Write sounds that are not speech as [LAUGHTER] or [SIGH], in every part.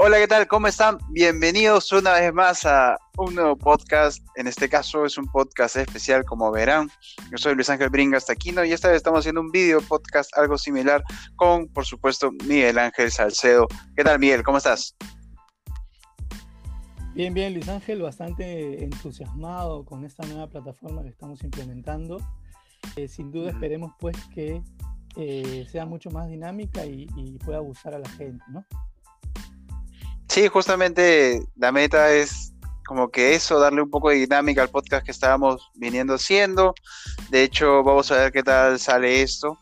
Hola, ¿qué tal? ¿Cómo están? Bienvenidos una vez más a un nuevo podcast. En este caso es un podcast especial, como verán. Yo soy Luis Ángel Bringas Taquino y esta vez estamos haciendo un video podcast algo similar con, por supuesto, Miguel Ángel Salcedo. ¿Qué tal, Miguel? ¿Cómo estás? Bien, bien, Luis Ángel, bastante entusiasmado con esta nueva plataforma que estamos implementando. Eh, sin duda esperemos pues que eh, sea mucho más dinámica y, y pueda gustar a la gente, ¿no? Sí, justamente la meta es como que eso, darle un poco de dinámica al podcast que estábamos viniendo haciendo. De hecho, vamos a ver qué tal sale esto.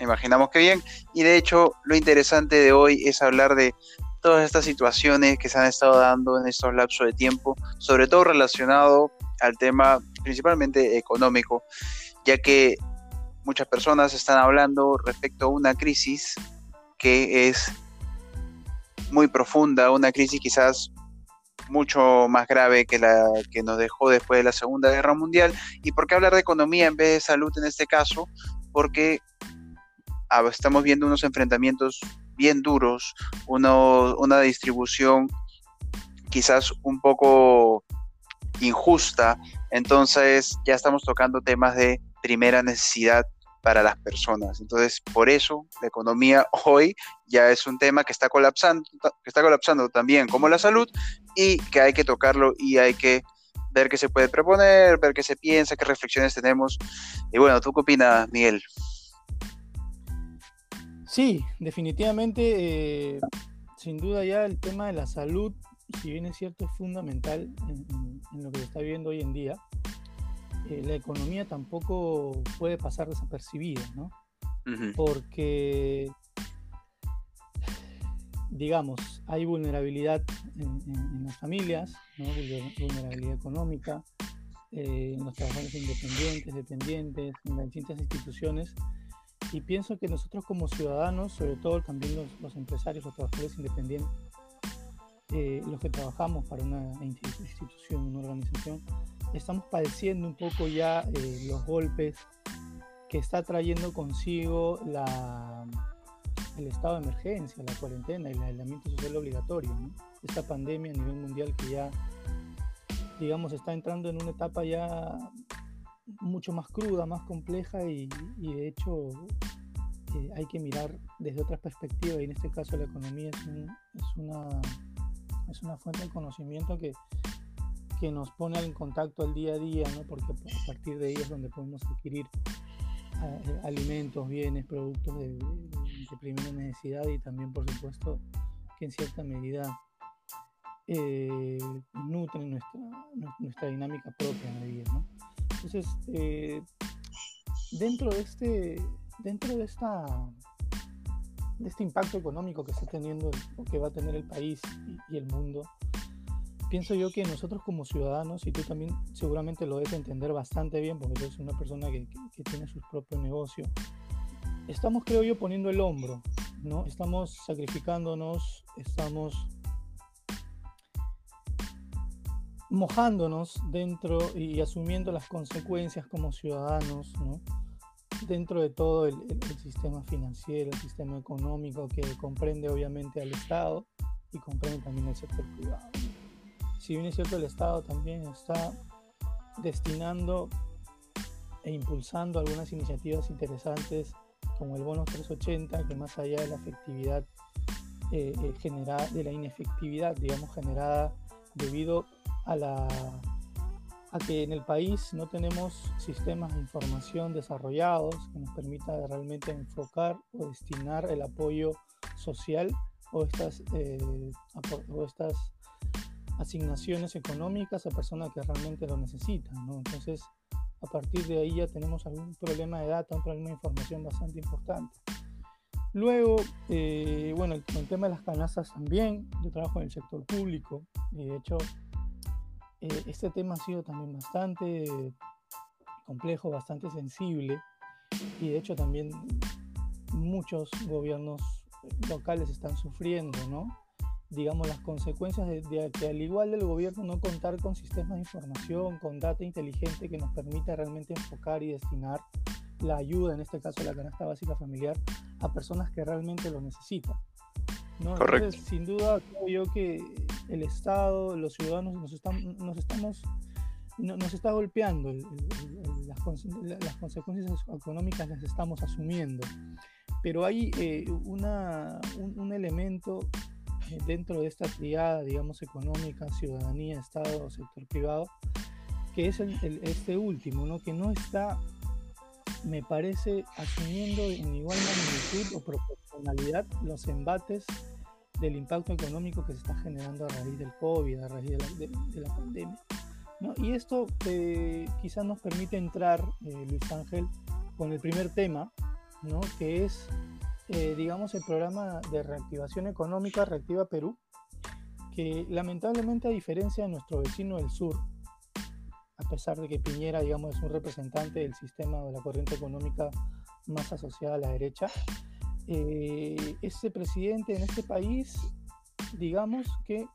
Imaginamos que bien. Y de hecho, lo interesante de hoy es hablar de todas estas situaciones que se han estado dando en estos lapsos de tiempo, sobre todo relacionado al tema principalmente económico, ya que muchas personas están hablando respecto a una crisis que es muy profunda, una crisis quizás mucho más grave que la que nos dejó después de la Segunda Guerra Mundial. ¿Y por qué hablar de economía en vez de salud en este caso? Porque ah, estamos viendo unos enfrentamientos bien duros, una distribución quizás un poco injusta, entonces ya estamos tocando temas de primera necesidad para las personas. Entonces, por eso la economía [LAUGHS] hoy ya es un tema que está colapsando, que está colapsando también como la salud y que hay que tocarlo y hay que ver qué se puede proponer, ver qué se piensa, qué reflexiones tenemos. Y bueno, ¿tú qué opinas, Miguel? Sí, definitivamente, eh, sin duda ya el tema de la salud, si bien es cierto, es fundamental en, en lo que se está viviendo hoy en día eh, la economía tampoco puede pasar desapercibida, ¿no? Porque, digamos, hay vulnerabilidad en, las familias, ¿no? vulnerabilidad económica, eh, en los trabajadores independientes, dependientes, en las distintas instituciones. Y pienso que nosotros como ciudadanos, sobre todo también los, empresarios, los trabajadores independientes, eh, los que trabajamos para una institución, una organización, estamos padeciendo un poco ya eh, los golpes que está trayendo consigo la, el estado de emergencia, la cuarentena y el aislamiento social obligatorio. Esta pandemia a nivel mundial que ya, digamos, está entrando en una etapa ya mucho más cruda, más compleja y, de hecho eh, hay que mirar desde otras perspectivas y en este caso la economía es, es, una, es una fuente de conocimiento que, que nos pone en contacto al día a día, ¿no? porque a partir de ahí es donde podemos adquirir eh, alimentos, bienes, productos de, primera necesidad y también, por supuesto, que en cierta medida eh, nutren nuestra, nuestra dinámica propia en. ¿no? Entonces, eh, dentro de este, dentro de esta este impacto económico que está teniendo o que va a tener el país y el mundo, pienso yo que nosotros como ciudadanos, y tú también seguramente lo debes entender bastante bien, porque tú eres una persona que, tiene su propio negocio, estamos, creo yo, poniendo el hombro, ¿no? Estamos sacrificándonos, estamos mojándonos dentro y asumiendo las consecuencias como ciudadanos, ¿no? dentro de todo el, el, sistema financiero, el sistema económico que comprende obviamente al Estado y comprende también el sector privado si bien es cierto, el Estado también está destinando e impulsando algunas iniciativas interesantes como el bono 380, que más allá de la efectividad eh, eh, generada, de la inefectividad, digamos, generada debido a la a que en el país no tenemos sistemas de información desarrollados que nos permita realmente enfocar o destinar el apoyo social o estas, eh, o estas asignaciones económicas a personas que realmente lo necesitan, ¿no? Entonces, a partir de ahí ya tenemos algún problema de data, un problema de información bastante importante. Luego, eh, bueno, el, el, tema de las canastas también, yo trabajo en el sector público y de hecho eh, este tema ha sido también bastante complejo, bastante sensible y de hecho también muchos gobiernos locales están sufriendo, ¿no? Digamos, las consecuencias de, que al igual del gobierno no contar con sistemas de información, con data inteligente que nos permita realmente enfocar y destinar la ayuda, en este caso la canasta básica familiar, a personas que realmente lo necesitan. Correcto. sin duda, creo yo que el Estado, los ciudadanos nos, están, nos estamos nos está golpeando, las, consecuencias económicas las estamos asumiendo, pero hay eh, una, un, elemento eh, dentro de esta triada, digamos, económica, ciudadanía, Estado, sector privado, que es este último, ¿no? que no está, me parece, asumiendo en igual magnitud o proporcionalidad los embates del impacto económico que se está generando a raíz del COVID, a raíz de la, pandemia. Y esto eh, quizás nos permite entrar, eh, Luis Ángel, con el primer tema, ¿no? que es, eh, digamos, el programa de reactivación económica Reactiva Perú, que lamentablemente a diferencia de nuestro vecino del sur, a pesar de que Piñera, digamos, es un representante del sistema de la corriente económica más asociada a la derecha, eh, ese presidente en este país, digamos que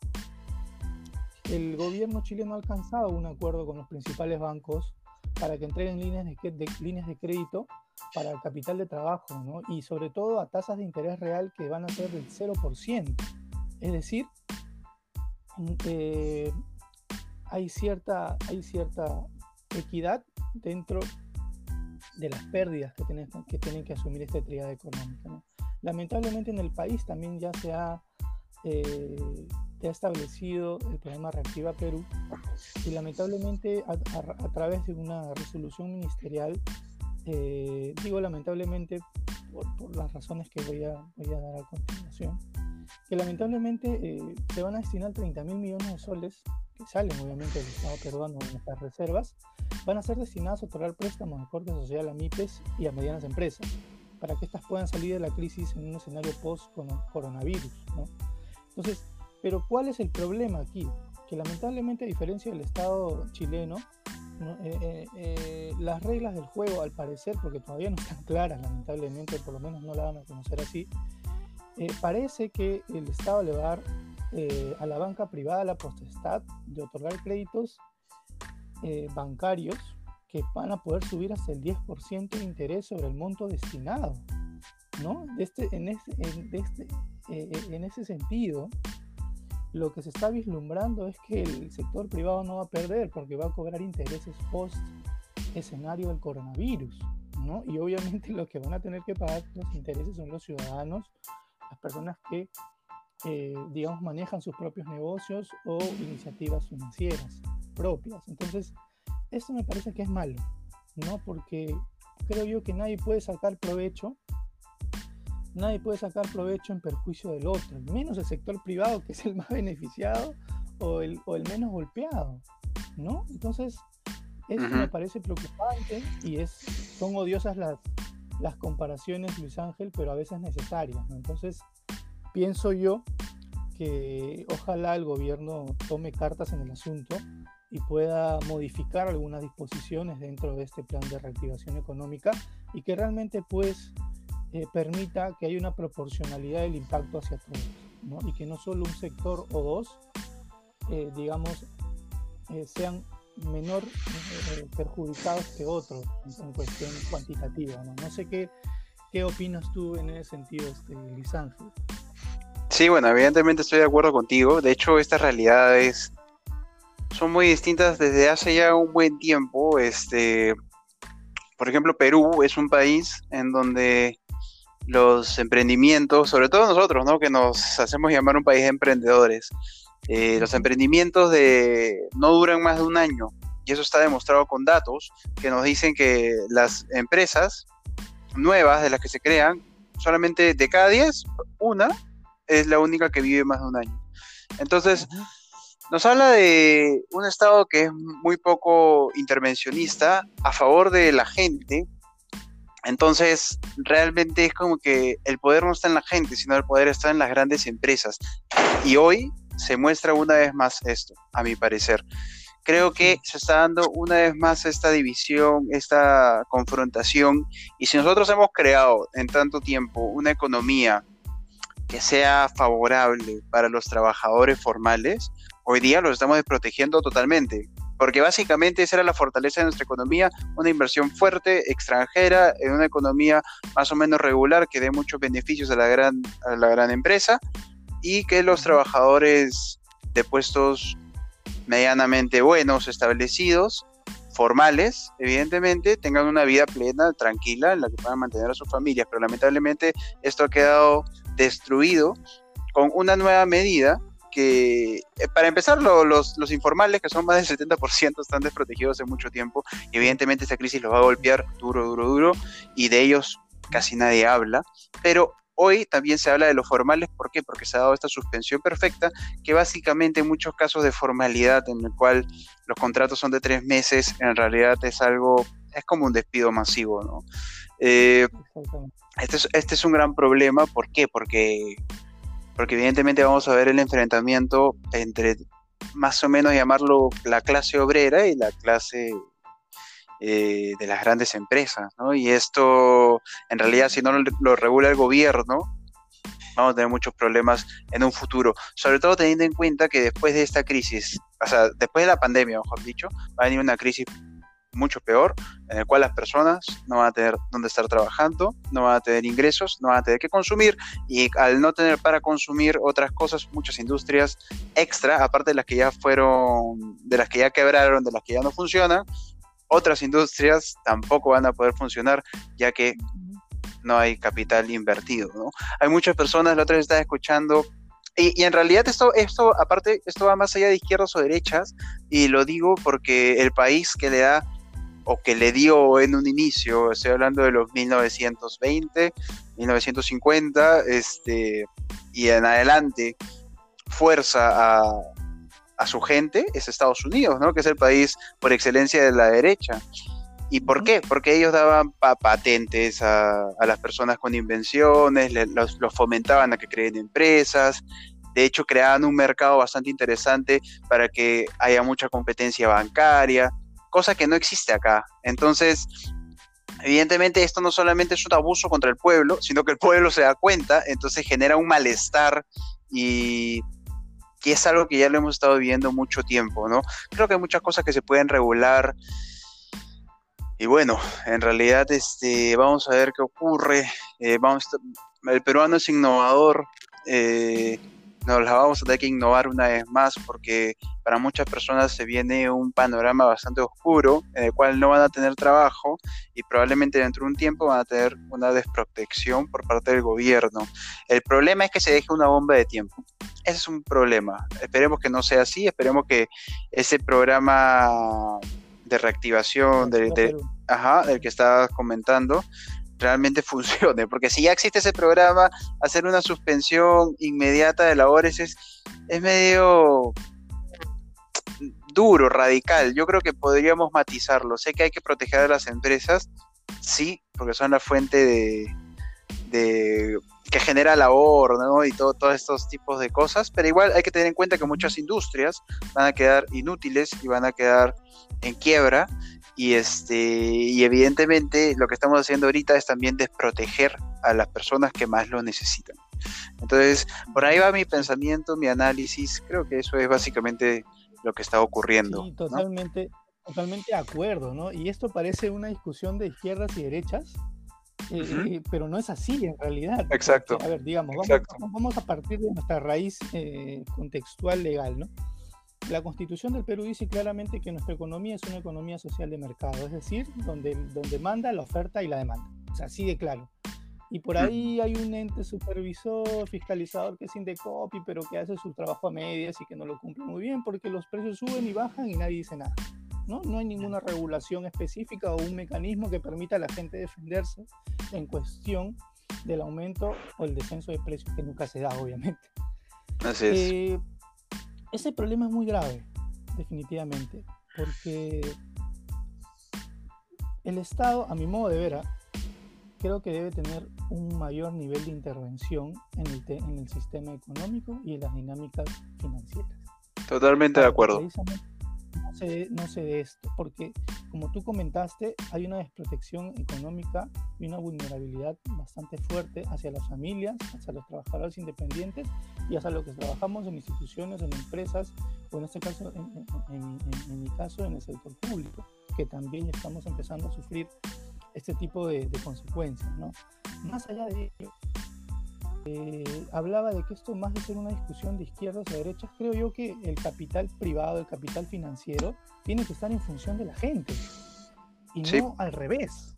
el gobierno chileno ha alcanzado un acuerdo con los principales bancos para que entreguen líneas de, líneas de crédito para el capital de trabajo, ¿no? y sobre todo a tasas de interés real que van a ser del 0%. Es decir, eh, hay, cierta, hay cierta equidad dentro de las pérdidas que tienen que, tienen que asumir esta triada económica. Lamentablemente en el país también ya se ha, eh, establecido el programa Reactiva Perú y lamentablemente a, través de una resolución ministerial, eh, digo lamentablemente por, las razones que voy a, voy a dar a continuación, que lamentablemente eh, se van a destinar 30 mil millones de soles que salen obviamente del Estado peruano de nuestras reservas, van a ser destinados a otorgar préstamos de corte social a MIPES y a medianas empresas, para que éstas puedan salir de la crisis en un escenario post-coronavirus. ¿no? Entonces, pero ¿cuál es el problema aquí? Que lamentablemente, a diferencia del Estado chileno, eh, eh, eh, las reglas del juego, al parecer, porque todavía no están claras, lamentablemente, por lo menos no la van a conocer así, parece que el Estado le va a dar eh, a la banca privada la potestad de otorgar créditos eh, bancarios que van a poder subir hasta el 10% de interés sobre el monto destinado. ¿no? Este, en, este, eh, en ese sentido, lo que se está vislumbrando es que el sector privado no va a perder porque va a cobrar intereses post escenario del coronavirus. ¿no? Y obviamente lo que van a tener que pagar los intereses son los ciudadanos, las personas que eh, digamos, manejan sus propios negocios o iniciativas financieras propias. Entonces, esto me parece que es malo, ¿no? Porque creo yo que nadie puede sacar provecho, nadie puede sacar provecho en perjuicio del otro, menos el sector privado, que es el más beneficiado o el, o el menos golpeado, ¿no? Entonces, eso me parece preocupante y es, son odiosas las, las comparaciones, Luis Ángel, pero a veces necesarias, ¿no? Entonces, pienso yo que ojalá el gobierno tome cartas en el asunto y pueda modificar algunas disposiciones dentro de este plan de reactivación económica y que realmente pues eh, permita que haya una proporcionalidad del impacto hacia todos ¿no? y que no solo un sector o dos eh, digamos eh, sean menor perjudicados que otros en, cuestión cuantitativa ¿no? no sé qué, qué opinas tú en ese sentido este, Lisángel Sí, bueno, evidentemente estoy de acuerdo contigo. De hecho, estas realidades son muy distintas desde hace ya un buen tiempo. Este, por ejemplo, Perú es un país en donde los emprendimientos, sobre todo nosotros, ¿no? que nos hacemos llamar un país de emprendedores, eh, los emprendimientos de no duran más de un año. Y eso está demostrado con datos que nos dicen que las empresas nuevas de las que se crean, solamente de cada 10, una es la única que vive más de un año. Entonces, nos habla de un Estado que es muy poco intervencionista a favor de la gente. Entonces, realmente es como que el poder no está en la gente, sino el poder está en las grandes empresas. Y hoy se muestra una vez más esto, a mi parecer. Creo que se está dando una vez más esta división, esta confrontación. Y si nosotros hemos creado en tanto tiempo una economía que sea favorable para los trabajadores formales, hoy día los estamos desprotegiendo totalmente. Porque básicamente esa era la fortaleza de nuestra economía, una inversión fuerte, extranjera, en una economía más o menos regular que dé muchos beneficios a la gran, a la gran empresa. y que los trabajadores de puestos medianamente buenos, establecidos, formales, evidentemente, tengan una vida plena, tranquila, en la que puedan mantener a sus familias. Pero lamentablemente esto ha quedado destruido con una nueva medida que, eh, para empezar, los, los, informales, que son más del 70%, están desprotegidos hace mucho tiempo. Y evidentemente esta crisis los va a golpear duro, duro, duro. Y de ellos casi nadie habla. Pero Hoy también se habla de los formales, ¿por qué? Porque se ha dado esta suspensión perfecta, que básicamente en muchos casos de formalidad en el cual los contratos son de tres meses, en realidad es algo, es como un despido masivo, ¿no? Eh, este, es, este es un gran problema, ¿por qué? Porque, porque evidentemente vamos a ver el enfrentamiento entre más o menos llamarlo la clase obrera y la clase eh, de las grandes empresas, ¿no? Y esto, en realidad, si no lo, regula el gobierno, vamos a tener muchos problemas en un futuro, sobre todo teniendo en cuenta que después de esta crisis, o sea, después de la pandemia, mejor dicho, va a venir una crisis mucho peor, en el cual las personas no van a tener dónde estar trabajando, no van a tener ingresos, no van a tener que consumir y al no tener para consumir otras cosas, muchas industrias extra, aparte de las que ya fueron, de las que ya quebraron, de las que ya no funcionan, otras industrias tampoco van a poder funcionar ya que no hay capital invertido, ¿no? Hay muchas personas, la otra vez estaba escuchando, y, en realidad esto, esto, aparte, esto va más allá de izquierdas o derechas, y lo digo porque el país que le da, o que le dio en un inicio, estoy hablando de los 1920, 1950, este, y en adelante, fuerza a, a su gente es Estados Unidos, ¿no? Que es el país por excelencia de la derecha. ¿Y por qué? Porque ellos daban patentes a, las personas con invenciones, los, fomentaban a que creen empresas, de hecho creaban un mercado bastante interesante para que haya mucha competencia bancaria, cosa que no existe acá. Entonces, evidentemente esto no solamente es un abuso contra el pueblo, sino que el pueblo se da cuenta, entonces genera un malestar y y es algo que ya lo hemos estado viviendo mucho tiempo, ¿no? Creo que hay muchas cosas que se pueden regular. Y bueno, en realidad este, vamos a ver qué ocurre. Eh, vamos, el peruano es innovador. Eh, nos la vamos a tener que innovar una vez más porque para muchas personas se viene un panorama bastante oscuro en el cual no van a tener trabajo y probablemente dentro de un tiempo van a tener una desprotección por parte del gobierno. El problema es que se deje una bomba de tiempo. Ese es un problema. Esperemos que no sea así, esperemos que ese programa de reactivación del que estabas comentando realmente [LAUGHS] funcione, porque si ya existe ese programa, hacer una suspensión inmediata de labores es, es medio duro, radical. Yo creo que podríamos matizarlo. Sé que hay que proteger a las empresas, sí, porque son la fuente de, de que genera labor, ¿no? Y todo, todos estos tipos de cosas, pero igual hay que tener en cuenta que muchas industrias van a quedar inútiles y van a quedar en quiebra y este y evidentemente lo que estamos haciendo ahorita es también desproteger a las personas que más lo necesitan. Entonces, por ahí va mi pensamiento, mi análisis, creo que eso es básicamente lo que está ocurriendo. Sí, totalmente, totalmente de acuerdo, ¿no? Y esto parece una discusión de izquierdas y derechas, eh, eh, pero no es así en realidad. Exacto. a ver, digamos, vamos, a partir de nuestra raíz eh, contextual legal, ¿no? La constitución del Perú dice claramente que nuestra economía es una economía social de mercado, es decir, donde, donde manda la oferta y la demanda. O sea, así de claro. Y por ahí hay un ente supervisor, fiscalizador que es Indecopi, pero que hace su trabajo a medias y que no lo cumple muy bien porque los precios suben y bajan y nadie dice nada. ¿no? no hay ninguna regulación específica o un mecanismo que permita a la gente defenderse en cuestión del aumento o el descenso de precios que nunca se da, obviamente. Así es. Eh, ese problema es muy grave, definitivamente, porque el Estado, a mi modo de ver, ¿ah? creo que debe tener un mayor nivel de intervención en el, en el sistema económico y en las dinámicas financieras. Totalmente de acuerdo no sé, de esto, porque como tú comentaste, hay una desprotección económica y una vulnerabilidad bastante fuerte hacia las familias, hacia los trabajadores independientes y hacia los que trabajamos en instituciones, en empresas, o en este caso, en, mi caso, en el sector público, que también estamos empezando a sufrir este tipo de, consecuencias, ¿no? Más allá de ello, eh, hablaba de que esto más de ser una discusión de izquierdas o derechas, creo yo que el capital privado, el capital financiero, tiene que estar en función de la gente y no al revés.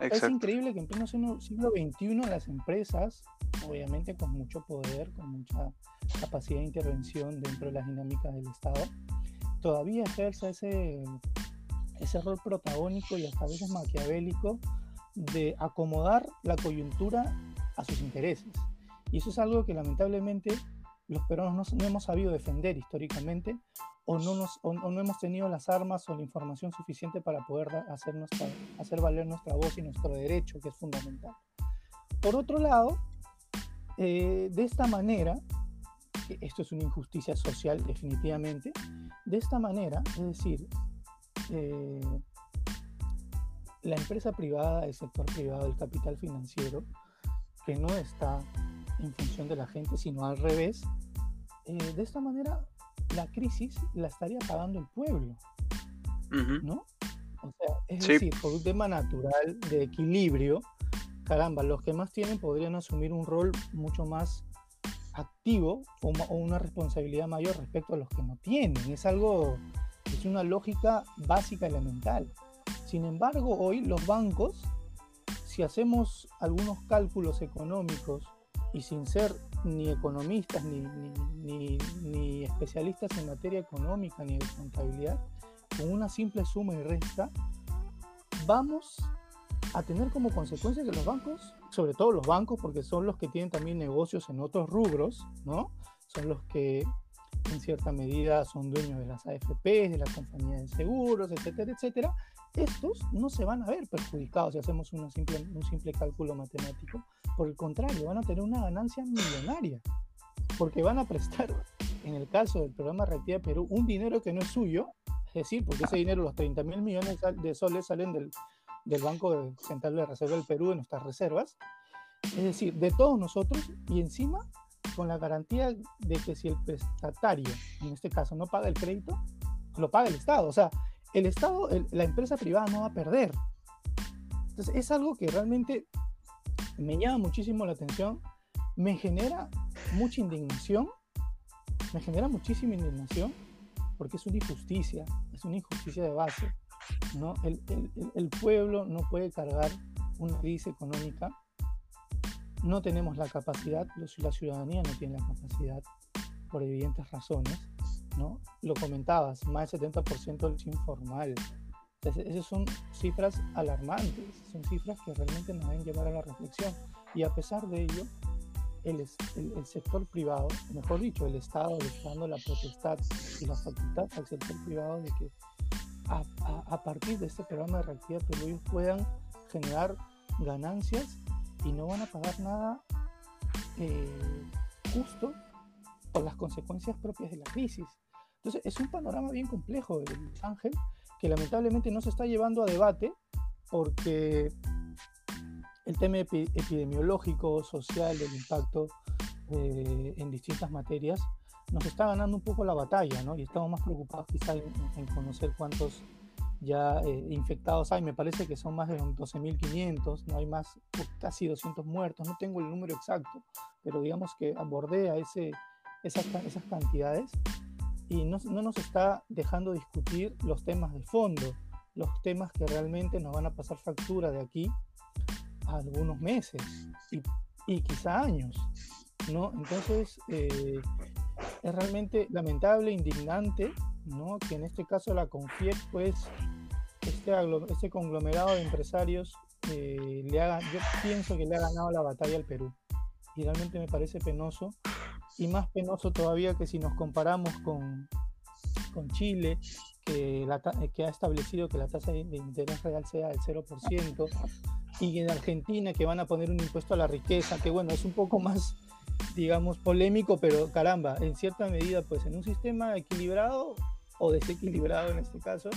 Es increíble que en pleno siglo XXI las empresas, obviamente con mucho poder, con mucha capacidad de intervención dentro de las dinámicas del Estado, todavía ejerza ese, ese rol protagónico y hasta a veces maquiavélico de acomodar la coyuntura a sus intereses. Y eso es algo que lamentablemente los peruanos no, hemos sabido defender históricamente o no, nos, no hemos tenido las armas o la información suficiente para poder hacer, nuestra, hacer valer nuestra voz y nuestro derecho, que es fundamental. Por otro lado, eh, de esta manera, esto es una injusticia social definitivamente, de esta manera, es decir, eh, la empresa privada, el sector privado, el capital financiero, que no está en función de la gente, sino al revés, eh, de esta manera la crisis la estaría pagando el pueblo, ¿no? O sea, es decir, por un tema natural de equilibrio, caramba, los que más tienen podrían asumir un rol mucho más activo o, o, una responsabilidad mayor respecto a los que no tienen. Es algo, es una lógica básica elemental. Sin embargo, hoy los bancos, si hacemos algunos cálculos económicos y sin ser ni economistas ni, ni, especialistas en materia económica ni de contabilidad, con una simple suma y resta, vamos a tener como consecuencia que los bancos, sobre todo los bancos, porque son los que tienen también negocios en otros rubros, ¿no? Son los que en cierta medida son dueños de las AFP, de las compañías de seguros, etcétera, etcétera, estos no se van a ver perjudicados si hacemos una simple, un simple cálculo matemático. Por el contrario, van a tener una ganancia millonaria, porque van a prestar, en el caso del programa Reactiva Perú, un dinero que no es suyo, es decir, porque ese dinero, los 30 mil millones de soles salen del, del Banco Central de Reserva del Perú, de nuestras reservas, es decir, de todos nosotros, y encima con la garantía de que si el prestatario, en este caso, no paga el crédito, lo paga el Estado. O sea, el Estado, la empresa privada no va a perder. Entonces, es algo que realmente me llama muchísimo la atención, me genera mucha indignación, me genera muchísima indignación, porque es una injusticia, es una injusticia de base. ¿no? El, pueblo no puede cargar una crisis económica, no tenemos la capacidad, la ciudadanía no tiene la capacidad por evidentes razones ¿no? Lo comentabas, más del 70% es informal. esas son cifras alarmantes, son cifras que realmente nos deben llevar a la reflexión. Y a pesar de ello, el, el, sector privado, mejor dicho, el Estado le está dando la potestad y la facultad al sector privado de que a, a, partir de este programa de reactividad pues, ellos puedan generar ganancias y no van a pagar nada eh, justo por las consecuencias propias de la crisis. Entonces, es un panorama bien complejo, Ángel, que lamentablemente no se está llevando a debate porque el tema epidemiológico, social, del impacto eh, en distintas materias, nos está ganando un poco la batalla, ¿no? Y estamos más preocupados quizá en, conocer cuántos ya eh, infectados hay. Me parece que son más de 12.500, no hay más, casi 200 muertos, no tengo el número exacto, pero digamos que abordea ese, esas, esas cantidades y no, no, nos está dejando discutir los temas de fondo, los temas que realmente nos van a pasar factura de aquí a algunos meses y, y quizá años, ¿no? Entonces, eh, es realmente lamentable, indignante, ¿no? Que en este caso la CONFIEC, pues, este, este conglomerado de empresarios eh, le haga, yo pienso que le ha ganado la batalla al Perú. Y realmente me parece penoso y más penoso todavía que si nos comparamos con, con Chile, que, la, que ha establecido que la tasa de interés real sea del 0%, y en Argentina que van a poner un impuesto a la riqueza, que bueno, es un poco más, digamos, polémico, pero caramba, en cierta medida, pues en un sistema equilibrado o desequilibrado en este caso,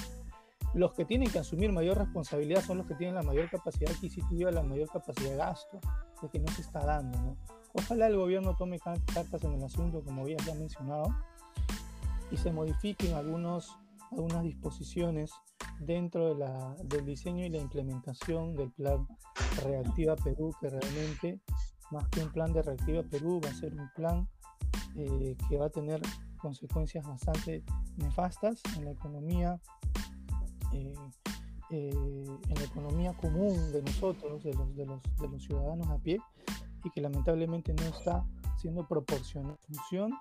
los que tienen que asumir mayor responsabilidad son los que tienen la mayor capacidad adquisitiva, la mayor capacidad de gasto, de que no se está dando, ¿no? Ojalá el gobierno tome cartas en el asunto, como había ya mencionado, y se modifiquen algunos, algunas disposiciones dentro del diseño y la implementación del plan Reactiva Perú, que realmente más que un plan de reactiva Perú, va a ser un plan eh, que va a tener consecuencias bastante nefastas en la economía, eh, en la economía común de nosotros, de, los, de los ciudadanos a pie, y que lamentablemente no está siendo proporcional en función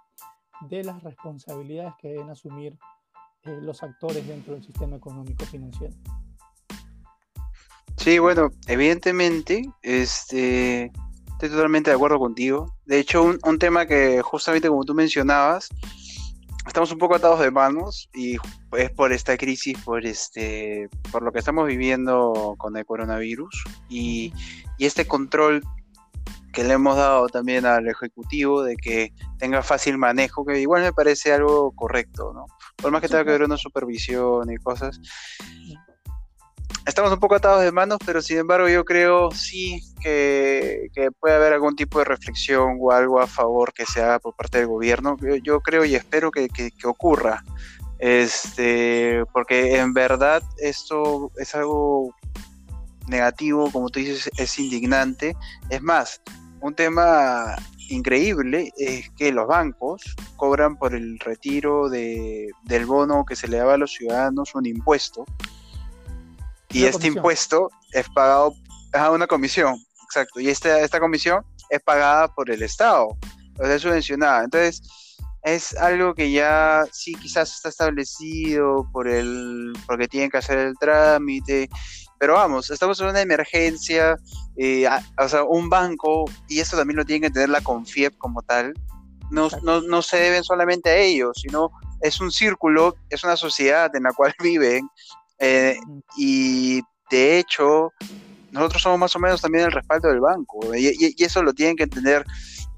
de las responsabilidades que deben asumir los actores dentro del sistema económico financiero. Sí, bueno, evidentemente, este, estoy totalmente de acuerdo contigo. De hecho, un, tema que justamente como tú mencionabas, estamos un poco atados de manos y es por esta crisis, por este, por lo que estamos viviendo con el coronavirus y, y este control que le hemos dado también al ejecutivo de que tenga fácil manejo, que igual me parece algo correcto, ¿no? Por más que tenga que ver una supervisión y cosas, estamos un poco atados de manos, pero sin embargo yo creo sí que, puede haber algún tipo de reflexión o algo a favor que se haga por parte del gobierno. Yo, creo y espero que, ocurra. Este, porque en verdad esto es algo negativo, como tú dices, es indignante. Es más, un tema increíble es que los bancos cobran por el retiro de, del bono que se le daba a los ciudadanos un impuesto y este impuesto es pagado a una comisión, exacto. Y esta, esta comisión es pagada por el Estado, o sea, es subvencionada. Entonces, es algo que ya sí quizás está establecido por el porque tienen que hacer el trámite pero vamos estamos en una emergencia eh, o sea un banco y esto también lo tiene que tener la Confiep como tal no, no, no se deben solamente a ellos sino es un círculo es una sociedad en la cual [LAUGHS] viven eh, y de hecho, nosotros somos más o menos también el respaldo del banco. Y, eso lo tienen que entender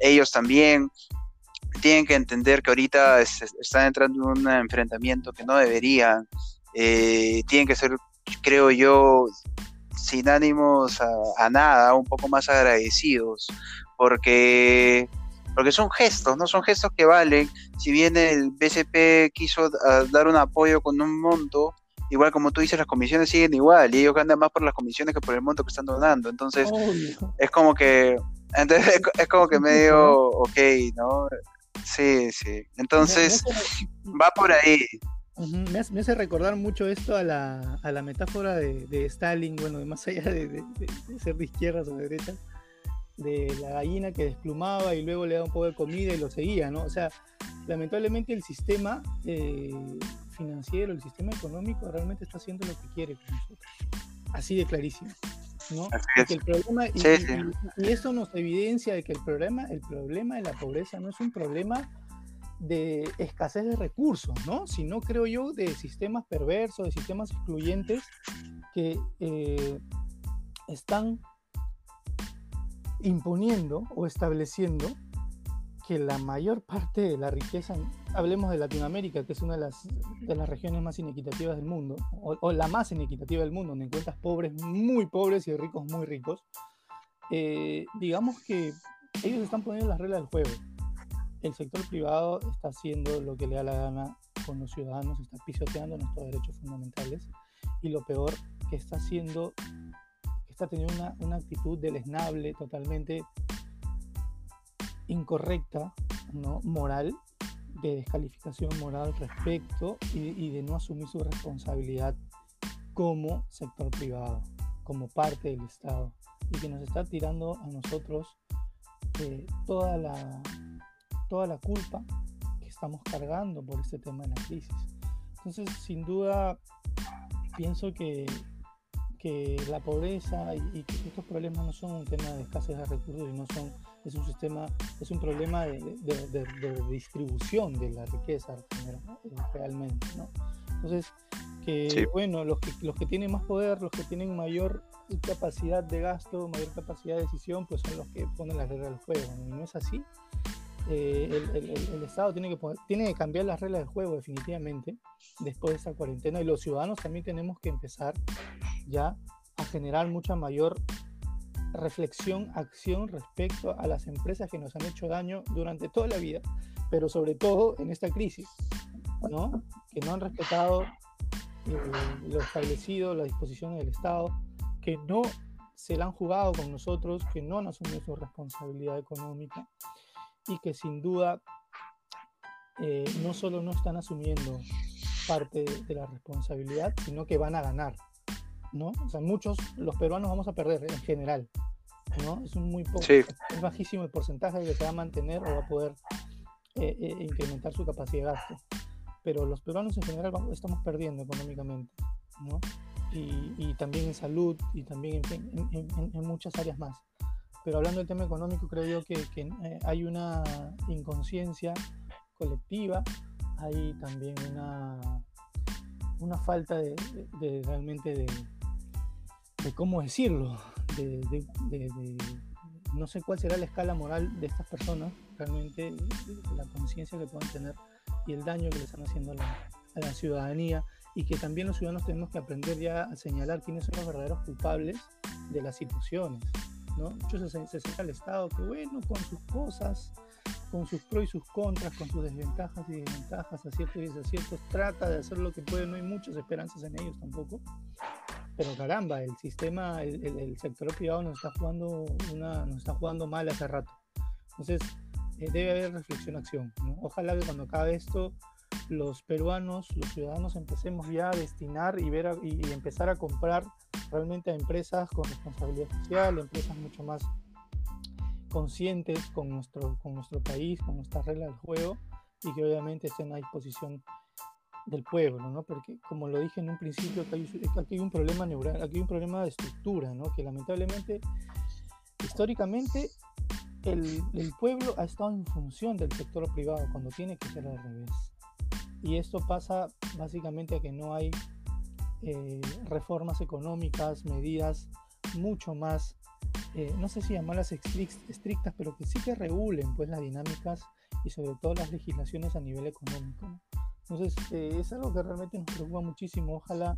ellos también. Tienen que entender que ahorita están entrando en un enfrentamiento que no deberían. Eh, tienen que ser, creo yo, sin ánimos a, nada, un poco más agradecidos. Porque porque son gestos, ¿no? Son gestos que valen. Si bien el BCP quiso ah, dar un apoyo con un monto, igual como tú dices, las comisiones siguen igual y ellos ganan más por las comisiones que por el monto que están donando. Entonces, es como que, [LAUGHS] entonces es, como que medio ok, ¿no? Sí, sí. Entonces, va por ahí. me, hace, recordar mucho esto a la, a la metáfora de, de, Stalin, bueno, más allá de, ser de izquierdas o de derechas, de la gallina que desplumaba y luego le daba un poco de comida y lo seguía, ¿no? O sea, lamentablemente el sistema eh, financiero, el sistema económico realmente está haciendo lo que quiere con nosotros. Así de clarísimo. ¿No? el problema, y, eso nos evidencia de que el problema, el problema de la pobreza no es un problema de escasez de recursos, ¿no? sino creo yo de sistemas perversos, de sistemas excluyentes que eh, están imponiendo o estableciendo que la mayor parte de la riqueza, hablemos de Latinoamérica, que es una de las, de las regiones más inequitativas del mundo, o, la más inequitativa del mundo, donde encuentras pobres muy pobres y ricos muy ricos, eh, digamos que ellos están poniendo las reglas del juego. El sector privado está haciendo lo que le da la gana con los ciudadanos, está pisoteando nuestros derechos fundamentales y lo peor que está haciendo, está teniendo una, una actitud deleznable, totalmente incorrecta, ¿no? moral, de descalificación moral respecto y, de no asumir su responsabilidad como sector privado, como parte del Estado, y que nos está tirando a nosotros eh, toda, la, toda la culpa que estamos cargando por este tema de la crisis. Entonces, sin duda, pienso que, que la pobreza y, que estos problemas no son un tema de escasez de recursos y no son es un sistema es un problema de, distribución de la riqueza realmente ¿no? entonces que bueno los que los que tienen más poder los que tienen mayor capacidad de gasto mayor capacidad de decisión pues son los que ponen las reglas del juego y no es así. Eh, el, Estado tiene que, tiene que cambiar las reglas del juego definitivamente después de esta cuarentena y los ciudadanos también tenemos que empezar ya a generar mucha mayor reflexión, acción respecto a las empresas que nos han hecho daño durante toda la vida, pero sobre todo en esta crisis, ¿no? que no han respetado eh, lo establecido, las disposiciones del Estado, que no se la han jugado con nosotros, que no han asumido su responsabilidad económica y que sin duda eh, no solo no están asumiendo parte de la responsabilidad, sino que van a ganar. ¿No? O sea, muchos, los peruanos vamos a perder en general. ¿no? Es un muy poco, es bajísimo el porcentaje que se va a mantener o va a poder eh, eh, incrementar su capacidad de gasto. Pero los peruanos en general estamos perdiendo económicamente, ¿no? Y, también en salud y también en, muchas áreas más. Pero hablando del tema económico, creo yo que, eh, hay una inconsciencia colectiva, hay también una, una falta de, realmente de, de, cómo decirlo, de, no sé cuál será la escala moral de estas personas, realmente la conciencia que puedan tener y el daño que le están haciendo a la, ciudadanía y que también los ciudadanos tenemos que aprender ya a señalar quiénes son los verdaderos culpables de las situaciones. ¿no? Muchos se, se el Estado que, bueno, con sus cosas, con sus pros y sus contras, con sus desventajas y desventajas, aciertos y desaciertos, trata de hacer lo que puede, no hay muchas esperanzas en ellos tampoco. Pero caramba, el sistema, el, sector privado nos está jugando una, nos está jugando mal hace rato. Entonces, eh, debe haber reflexión, acción. Ojalá que cuando acabe esto, los peruanos, los ciudadanos, empecemos ya a destinar y, ver y, empezar a comprar realmente a empresas con responsabilidad social, empresas mucho más conscientes con nuestro, con nuestro país, con nuestras reglas del juego y que obviamente estén a disposición del pueblo, ¿no? Porque como lo dije en un principio, aquí hay, un problema neural, aquí hay un problema de estructura, ¿no? Que lamentablemente, históricamente, el, el, pueblo ha estado en función del sector privado cuando tiene que ser al revés. Y esto pasa básicamente a que no hay eh, reformas económicas, medidas mucho más, eh, no sé si llamarlas estrictas, pero que sí que regulen pues las dinámicas y sobre todo las legislaciones a nivel económico. Entonces eh, es algo que realmente nos preocupa muchísimo. Ojalá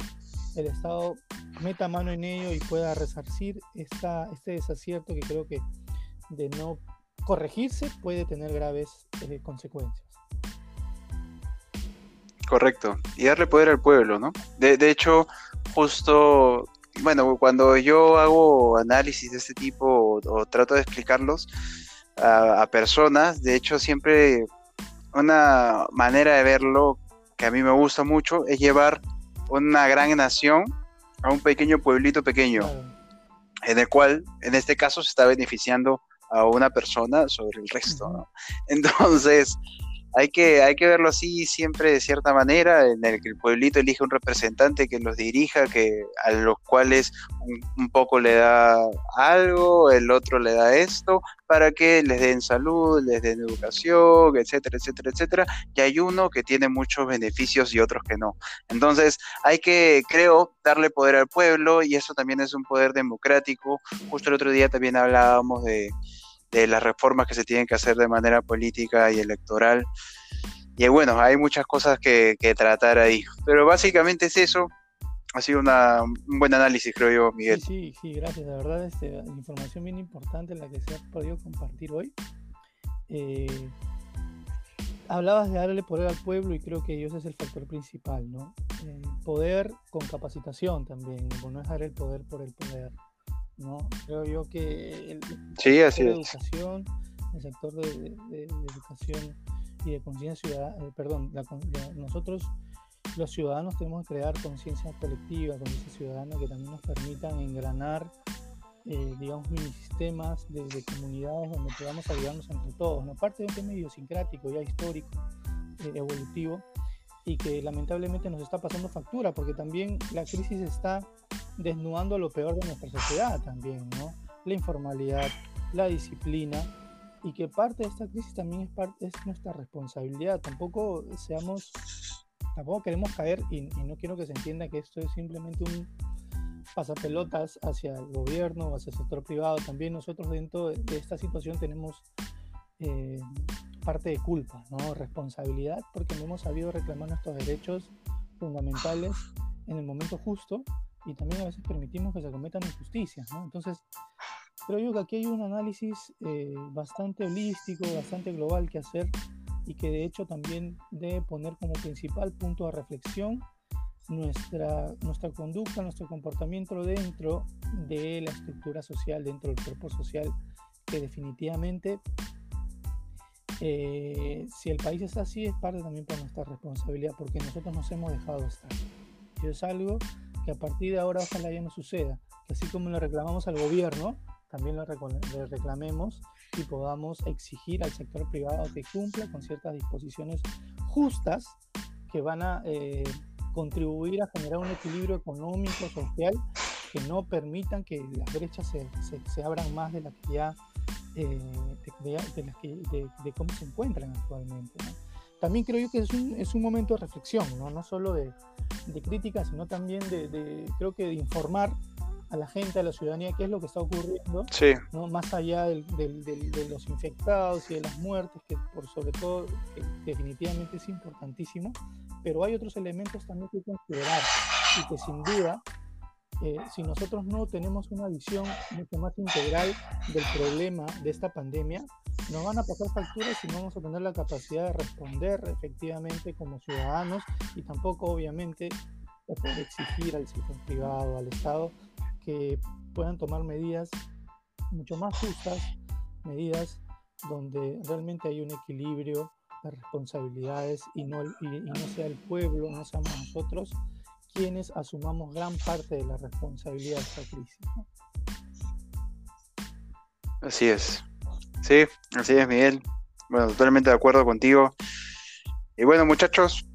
el Estado meta mano en ello y pueda resarcir esta, este desacierto que creo que de no corregirse puede tener graves eh, consecuencias. Correcto, y darle poder al pueblo, ¿no? De, hecho, justo, bueno, cuando yo hago análisis de este tipo o, trato de explicarlos a, personas, de hecho siempre una manera de verlo que a mí me gusta mucho es llevar una gran nación a un pequeño pueblito pequeño, en el cual, en este caso, se está beneficiando a una persona sobre el resto, ¿no? [LAUGHS] Entonces, hay que, hay que verlo así siempre de cierta manera, en el que el pueblito elige un representante que los dirija, que a los cuales un, poco le da algo, el otro le da esto, para que les den salud, les den educación, etcétera, etcétera, etcétera. Y hay uno que tiene muchos beneficios y otros que no. Entonces, hay que, creo, darle poder al pueblo y eso también es un poder democrático. Justo el otro día también hablábamos de de las reformas que se tienen que hacer de manera política y electoral. Y bueno, hay muchas cosas que, tratar ahí. Pero básicamente es eso. Ha sido un buen análisis, creo yo, Miguel. Sí, sí, gracias. La verdad, es este, información bien importante la que se ha podido compartir hoy. Eh, hablabas de darle poder al pueblo y creo que ese es el factor principal, ¿no? Eh, poder con capacitación también, no es dar el poder por el poder. ¿No? Creo yo que el, sí, así de educación, el sector de, educación y de conciencia ciudadana, eh, perdón, nosotros los ciudadanos tenemos que crear conciencia colectiva, conciencia ciudadana que también nos permitan engranar, eh, digamos, mini sistemas de, comunidades donde podamos ayudarnos entre todos, ¿no? Parte de un tema idiosincrático, ya histórico, eh, evolutivo, y que lamentablemente nos está pasando factura, porque también la crisis está desnudando lo peor de nuestra sociedad también, ¿no? La informalidad, la disciplina, y que parte de esta crisis también es, parte, es nuestra responsabilidad. Tampoco seamos, tampoco queremos caer, y, no quiero que se entienda que esto es simplemente un pasapelotas hacia el gobierno hacia el sector privado. También nosotros dentro de, esta situación tenemos eh, parte de culpa, ¿no? responsabilidad, porque no hemos sabido reclamar nuestros derechos fundamentales en el momento justo y también a veces permitimos que se cometan injusticias, ¿no? Entonces, creo yo que aquí hay un análisis eh, bastante holístico, bastante global que hacer y que de hecho también debe poner como principal punto de reflexión nuestra, nuestra conducta, nuestro comportamiento dentro de la estructura social, dentro del cuerpo social, que definitivamente eh, si el país está así es parte también por nuestra responsabilidad, porque nosotros nos hemos dejado estar. Y es algo que a partir de ahora ojalá ya no suceda, que así como le reclamamos al gobierno, también lo reclamemos y podamos exigir al sector privado que cumpla con ciertas disposiciones justas que van a eh, contribuir a generar un equilibrio económico, social, que no permitan que las brechas se, se, abran más de las que ya eh, de, de, cómo se encuentran actualmente. También creo yo que es un, es un momento de reflexión, no, no solo de, crítica, sino también de, creo que de informar a la gente, a la ciudadanía, qué es lo que está ocurriendo, ¿no? más allá del, de los infectados y de las muertes, que por sobre todo definitivamente es importantísimo, pero hay otros elementos también que considerar y que sin duda, eh, si nosotros no tenemos una visión mucho más integral del problema de esta pandemia, nos van a pasar facturas y no vamos a tener la capacidad de responder efectivamente como ciudadanos y tampoco obviamente poder exigir al sector privado, al Estado, que puedan tomar medidas mucho más justas, medidas donde realmente hay un equilibrio de responsabilidades y no, y, no sea el pueblo, no seamos nosotros quienes asumamos gran parte de la responsabilidad de esta crisis. Así es. Sí, así es, Miguel. Bueno, totalmente de acuerdo contigo. Y bueno, muchachos,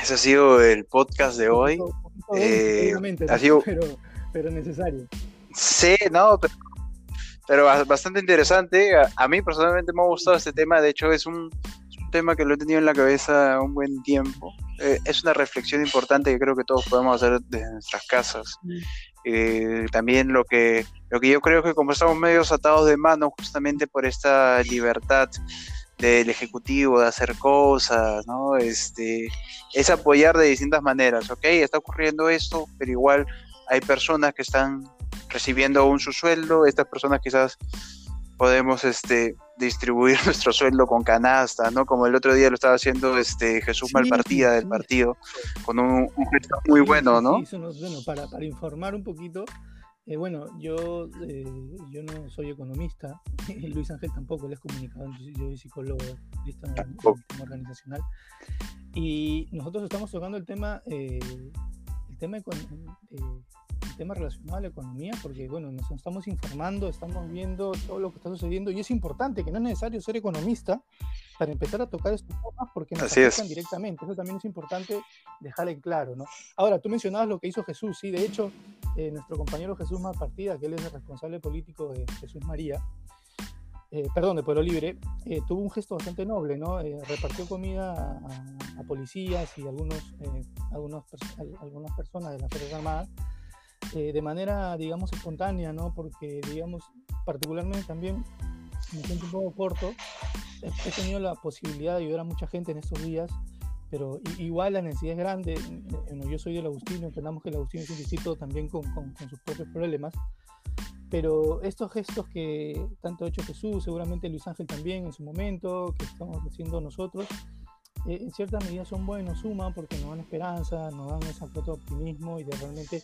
ese ha sido el podcast de hoy. Eh, ha sido... pero, pero necesario. Sí, no, pero, bastante interesante. A, mí personalmente me ha gustado este tema. De hecho, es un, tema que lo he tenido en la cabeza un buen tiempo. Eh, es una reflexión importante que creo que todos podemos hacer desde nuestras casas. Eh, también lo que, lo que yo creo que como estamos medios atados de mano justamente por esta libertad del ejecutivo de hacer cosas, ¿no? Este, es apoyar de distintas maneras, ¿ok? Está ocurriendo esto, pero igual hay personas que están recibiendo aún su sueldo, estas personas quizás podemos este, distribuir [LAUGHS] nuestro sueldo con canasta, ¿no? Como el otro día lo estaba haciendo este Jesús Malpartida del partido, con un, gesto muy bueno, ¿no? bueno, para, para, informar un poquito, eh, bueno, yo, eh, yo no soy economista, [LAUGHS] Luis Ángel tampoco, él es comunicador, yo soy psicólogo, listo organizacional, y nosotros estamos tocando el tema... Eh, el tema, el tema relacionado a la economía, porque bueno, nos estamos informando, estamos viendo todo lo que está sucediendo y es importante que no es necesario ser economista para empezar a tocar estos temas porque nos afectan directamente. Eso también es importante dejar en claro, ¿no? Ahora, tú mencionabas lo que hizo Jesús, sí, de hecho, eh, nuestro compañero Jesús Malpartida, que él es el responsable político de Jesús María, eh, perdón, de Pueblo Libre, eh, tuvo un gesto bastante noble, ¿no? Eh, repartió comida a, policías y algunos, algunos, algunas personas de las Fuerzas Armadas de manera, digamos, espontánea, ¿no? Porque, digamos, particularmente también, me siento un poco corto, he tenido la posibilidad de ayudar a mucha gente en estos días, pero igual la necesidad es grande. yo soy del Agustino, entendamos que el Agustino es un distrito también con, con, con sus propios problemas pero estos gestos que tanto ha hecho Jesús, seguramente Luis Ángel también en su momento, que estamos haciendo nosotros, eh, en cierta medida son buenos, suman porque nos dan esperanza, nos dan ese de optimismo y de realmente,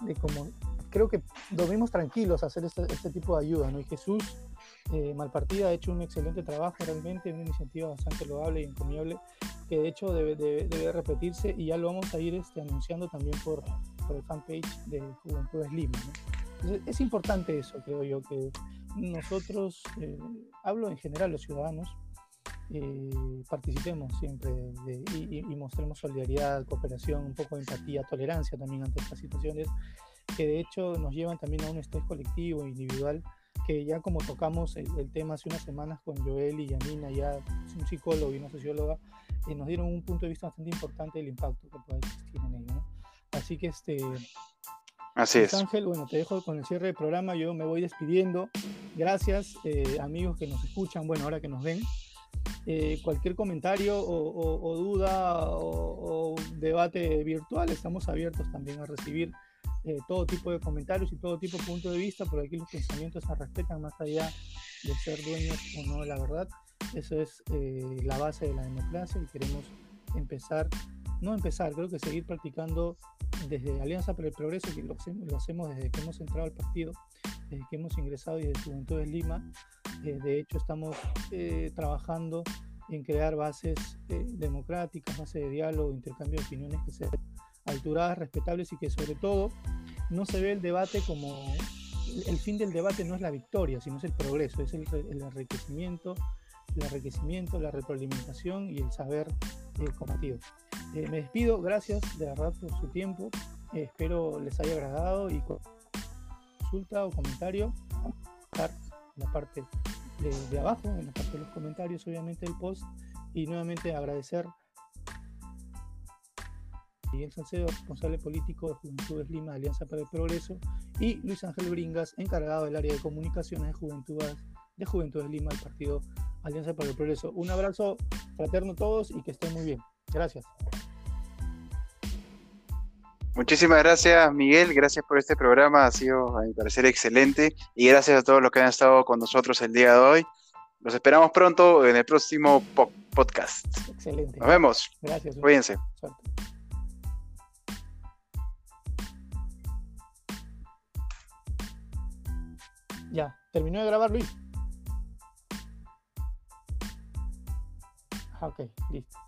de como, creo que dormimos tranquilos hacer este, este, tipo de ayuda, ¿no? Y Jesús, eh, Malpartida, ha hecho un excelente trabajo realmente, una iniciativa bastante loable y encomiable, que de hecho debe, debe, repetirse y ya lo vamos a ir este, anunciando también por, por el fanpage de Juventudes Lima, ¿no? es importante eso, creo yo, que nosotros, eh, hablo en general los ciudadanos, eh, participemos siempre y, mostremos solidaridad, cooperación, un poco de empatía, tolerancia también ante estas situaciones, que de hecho nos llevan también a un estrés colectivo, individual, que ya como tocamos el, tema hace unas semanas con Joel y Yanina, ya un psicólogo y una socióloga, eh, nos dieron un punto de vista bastante importante del impacto que puede existir en ello. Así que este, Así es. Ángel, bueno, te dejo con el cierre del programa, yo me voy despidiendo. Gracias, eh, amigos que nos escuchan, bueno, ahora que nos ven. Eh, cualquier comentario o, duda o, debate virtual, estamos abiertos también a recibir eh, todo tipo de comentarios y todo tipo de puntos de vista, porque aquí los pensamientos se respetan más allá de ser dueños o no de la verdad. Eso es la base de la democracia y queremos empezar no empezar, creo que seguir practicando desde Alianza para el Progreso, que lo, hacemos desde que hemos entrado al partido, desde que hemos ingresado y desde Juventudes Lima. Eh, de hecho, estamos eh, trabajando en crear bases eh, democráticas, bases de diálogo, intercambio de opiniones que sean alturadas, respetables y que sobre todo no se ve el debate como el fin del debate no es la victoria, sino es el progreso, es el, enriquecimiento, el enriquecimiento, la retroalimentación y el saber eh, combatido. Eh, me despido, gracias de verdad por su tiempo, eh, espero les haya agradado y consulta o comentario, en la parte de, abajo, en la parte de los comentarios obviamente del post y nuevamente agradecer Miguel Salcedo, responsable político de Juventudes Lima, Alianza para el Progreso, y Luis Ángel Bringas, encargado del área de comunicaciones de Juventudes, de Juventudes Lima, del partido Alianza para el Progreso. Un abrazo fraterno a todos y que estén muy bien. Gracias. Muchísimas gracias, Miguel. Gracias por este programa. Ha sido, a mi parecer, excelente. Y gracias a todos los que han estado con nosotros el día de hoy. Los esperamos pronto en el próximo podcast. Excelente. Nos vemos. Gracias. Cuídense. Ya, terminó de grabar Luis. Ah, ok, listo.